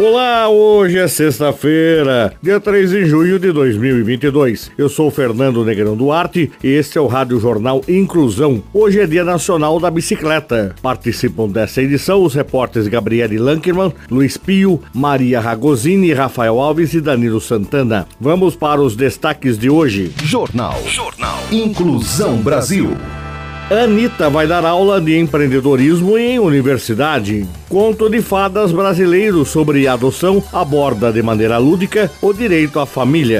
Olá, hoje é sexta-feira, dia 3 de junho de 2022. Eu sou Fernando Negrão Duarte e este é o Rádio Jornal Inclusão. Hoje é Dia Nacional da Bicicleta. Participam dessa edição os repórteres Gabriele Lankerman, Luiz Pio, Maria Ragosini, Rafael Alves e Danilo Santana. Vamos para os destaques de hoje. Jornal. Jornal. Inclusão Brasil. Anitta vai dar aula de empreendedorismo em universidade. Conto de fadas brasileiro sobre adoção aborda de maneira lúdica o direito à família.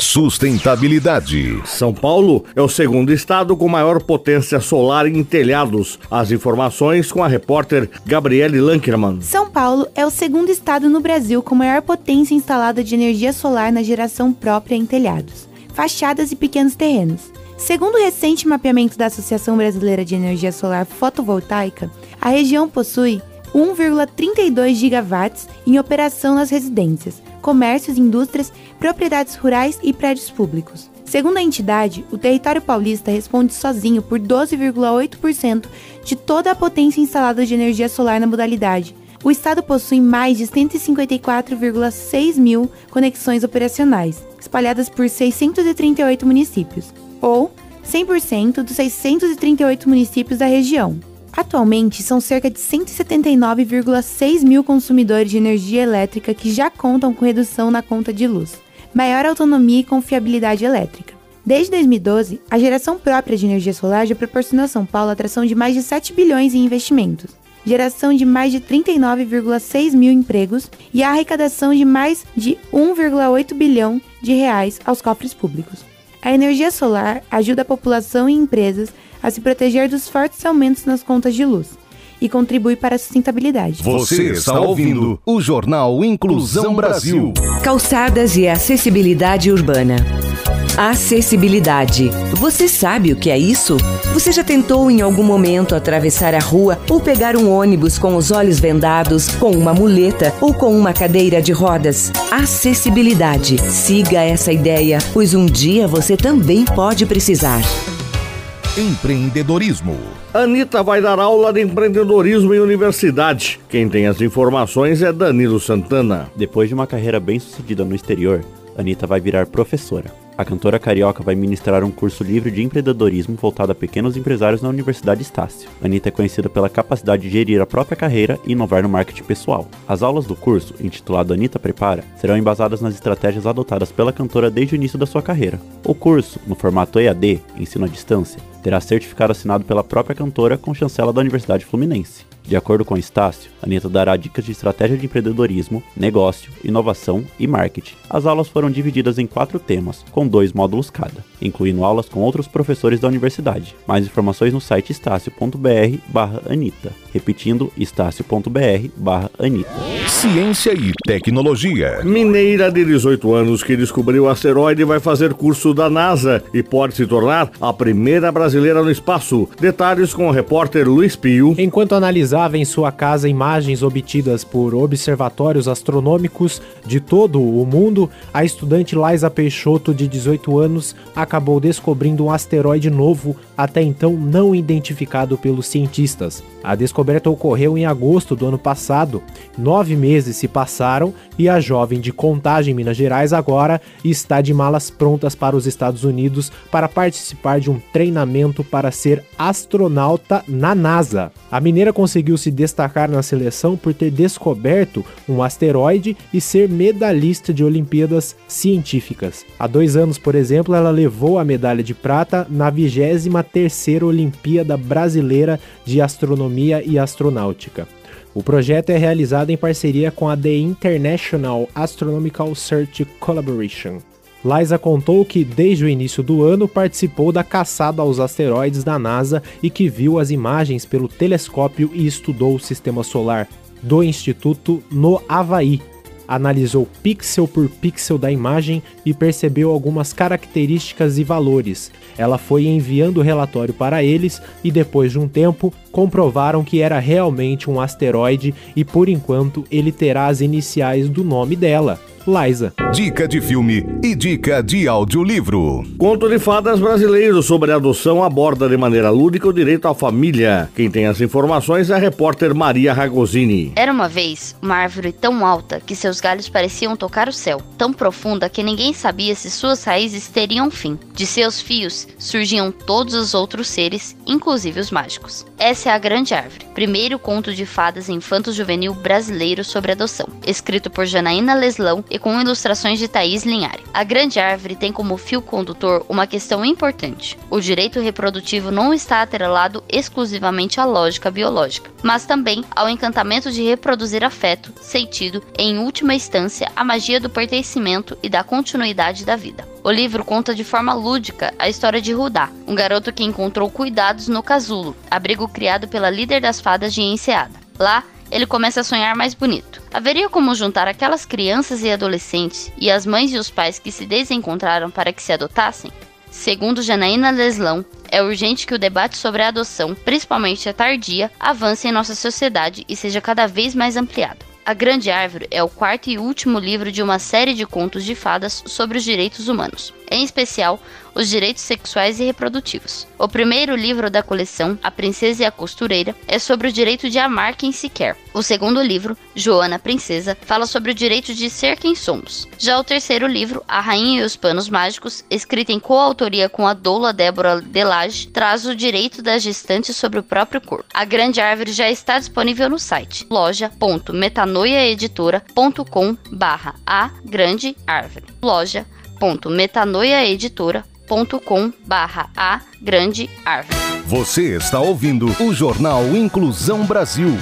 Sustentabilidade. São Paulo é o segundo estado com maior potência solar em telhados. As informações com a repórter Gabriele Lankerman. São Paulo é o segundo estado no Brasil com maior potência instalada de energia solar na geração própria em telhados, fachadas e pequenos terrenos. Segundo o recente mapeamento da Associação Brasileira de Energia Solar Fotovoltaica, a região possui 1,32 gigawatts em operação nas residências, comércios, indústrias, propriedades rurais e prédios públicos. Segundo a entidade, o território paulista responde sozinho por 12,8% de toda a potência instalada de energia solar na modalidade. O estado possui mais de 154,6 mil conexões operacionais, espalhadas por 638 municípios ou 100% dos 638 municípios da região. Atualmente, são cerca de 179,6 mil consumidores de energia elétrica que já contam com redução na conta de luz, maior autonomia e confiabilidade elétrica. Desde 2012, a geração própria de energia solar já proporcionou a São Paulo a atração de mais de 7 bilhões em investimentos, geração de mais de 39,6 mil empregos e a arrecadação de mais de 1,8 bilhão de reais aos cofres públicos. A energia solar ajuda a população e empresas a se proteger dos fortes aumentos nas contas de luz e contribui para a sustentabilidade. Você está ouvindo o Jornal Inclusão Brasil. Calçadas e acessibilidade urbana. Acessibilidade. Você sabe o que é isso? Você já tentou em algum momento atravessar a rua ou pegar um ônibus com os olhos vendados, com uma muleta ou com uma cadeira de rodas? Acessibilidade. Siga essa ideia, pois um dia você também pode precisar. Empreendedorismo. Anitta vai dar aula de empreendedorismo em universidade. Quem tem as informações é Danilo Santana. Depois de uma carreira bem sucedida no exterior, Anitta vai virar professora. A cantora carioca vai ministrar um curso livre de empreendedorismo voltado a pequenos empresários na Universidade Estácio. Anitta é conhecida pela capacidade de gerir a própria carreira e inovar no marketing pessoal. As aulas do curso, intitulado Anitta Prepara, serão embasadas nas estratégias adotadas pela cantora desde o início da sua carreira. O curso, no formato EAD, ensino à distância, terá certificado assinado pela própria cantora com chancela da Universidade Fluminense. De acordo com Estácio, a Anitta dará dicas de estratégia de empreendedorismo, negócio, inovação e marketing. As aulas foram divididas em quatro temas, com dois módulos cada, incluindo aulas com outros professores da universidade. Mais informações no site estácio.br/anita. Repetindo, estácio.br/anita. Ciência e tecnologia. Mineira de 18 anos que descobriu o asteroide vai fazer curso da NASA e pode se tornar a primeira brasileira no espaço. Detalhes com o repórter Luiz Pio. Enquanto analisava em sua casa imagens obtidas por observatórios astronômicos de todo o mundo, a estudante Laisa Peixoto, de 18 anos, acabou descobrindo um asteroide novo até então não identificado pelos cientistas. A descoberta ocorreu em agosto do ano passado. Nove meses se passaram e a jovem de Contagem, Minas Gerais, agora está de malas prontas para os Estados Unidos para participar de um treinamento para ser astronauta na NASA. A mineira conseguiu se destacar na seleção por ter descoberto um asteroide e ser medalhista de Olimpíadas científicas. Há dois anos, por exemplo, ela levou a medalha de prata na 23ª Olimpíada Brasileira de Astronomia e Astronáutica. O projeto é realizado em parceria com a The International Astronomical Search Collaboration. Liza contou que, desde o início do ano, participou da caçada aos asteroides da NASA e que viu as imagens pelo telescópio e estudou o sistema solar do Instituto no Havaí. analisou pixel por pixel da imagem e percebeu algumas características e valores. Ela foi enviando o relatório para eles e depois de um tempo comprovaram que era realmente um asteroide e por enquanto ele terá as iniciais do nome dela, Liza. Dica de filme e dica de audiolivro. Conto de fadas brasileiro sobre adoção aborda de maneira lúdica o direito à família. Quem tem as informações é a repórter Maria Ragosini. Era uma vez uma árvore tão alta que seus galhos pareciam tocar o céu, tão profunda que ninguém sabia se suas raízes teriam fim. De seus fios surgiam todos os outros seres, inclusive os mágicos. Essa é a Grande Árvore, primeiro conto de fadas infanto-juvenil brasileiro sobre adoção, escrito por Janaína Leslão e com ilustrações de Thaís Linhari. A Grande Árvore tem como fio condutor uma questão importante. O direito reprodutivo não está atrelado exclusivamente à lógica biológica, mas também ao encantamento de reproduzir afeto, sentido e, em última instância, a magia do pertencimento e da continuidade da vida. O livro conta de forma lúdica a história de Rudá, um garoto que encontrou cuidados no casulo, abrigo criado pela líder das fadas de Enseada. Lá, ele começa a sonhar mais bonito. Haveria como juntar aquelas crianças e adolescentes e as mães e os pais que se desencontraram para que se adotassem? Segundo Janaína Leslão, é urgente que o debate sobre a adoção, principalmente a tardia, avance em nossa sociedade e seja cada vez mais ampliado. A Grande Árvore é o quarto e último livro de uma série de contos de fadas sobre os direitos humanos, em especial os direitos sexuais e reprodutivos. O primeiro livro da coleção, A Princesa e a Costureira, é sobre o direito de amar quem se quer. O segundo livro, Joana Princesa, fala sobre o direito de ser quem somos. Já o terceiro livro, A Rainha e os Panos Mágicos, escrito em coautoria com a doula Débora Delage, traz o direito das gestantes sobre o próprio corpo. A Grande Árvore já está disponível no site loja.metanoiaeditora.com barra a grande árvore. loja.metanoiaeditora.com barra a grande árvore. Você está ouvindo o Jornal Inclusão Brasil.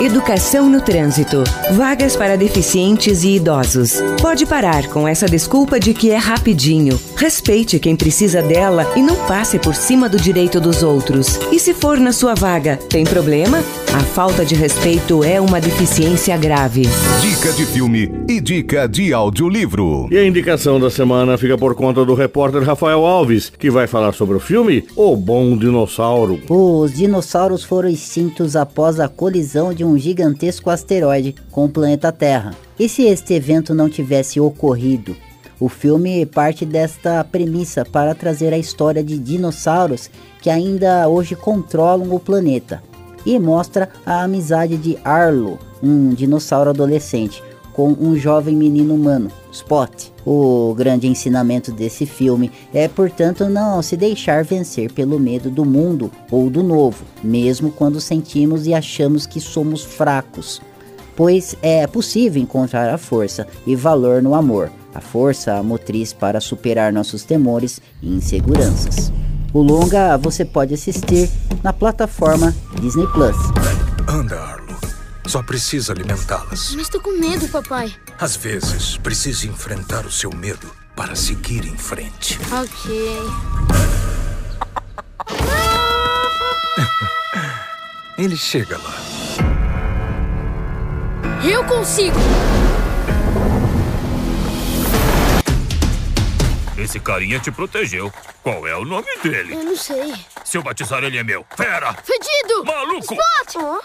Educação no trânsito. Vagas para deficientes e idosos. Pode parar com essa desculpa de que é rapidinho. Respeite quem precisa dela e não passe por cima do direito dos outros. E se for na sua vaga, tem problema? A falta de respeito é uma deficiência grave. Dica de filme e dica de audiolivro. E a indicação da semana fica por conta do repórter Rafael Alves, que vai falar sobre o filme O Bom Dinossauro. Os dinossauros foram extintos após a colisão de um gigantesco asteroide com o planeta Terra. E se este evento não tivesse ocorrido? O filme parte desta premissa para trazer a história de dinossauros que ainda hoje controlam o planeta e mostra a amizade de Arlo, um dinossauro adolescente, com um jovem menino humano, Spot. O grande ensinamento desse filme é, portanto, não se deixar vencer pelo medo do mundo ou do novo, mesmo quando sentimos e achamos que somos fracos. Pois é possível encontrar a força e valor no amor, a força motriz para superar nossos temores e inseguranças. O longa você pode assistir na plataforma Disney Plus. Só precisa alimentá-las. Mas tô com medo, papai. Às vezes, precisa enfrentar o seu medo para seguir em frente. Ok. Ele chega lá. Eu consigo! Esse carinha te protegeu. Qual é o nome dele? Eu não sei. Se eu batizar ele é meu. Fera! Fedido! Maluco! Spot!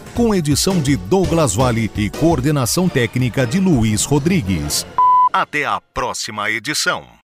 com edição de Douglas Vale e coordenação técnica de Luiz Rodrigues. Até a próxima edição.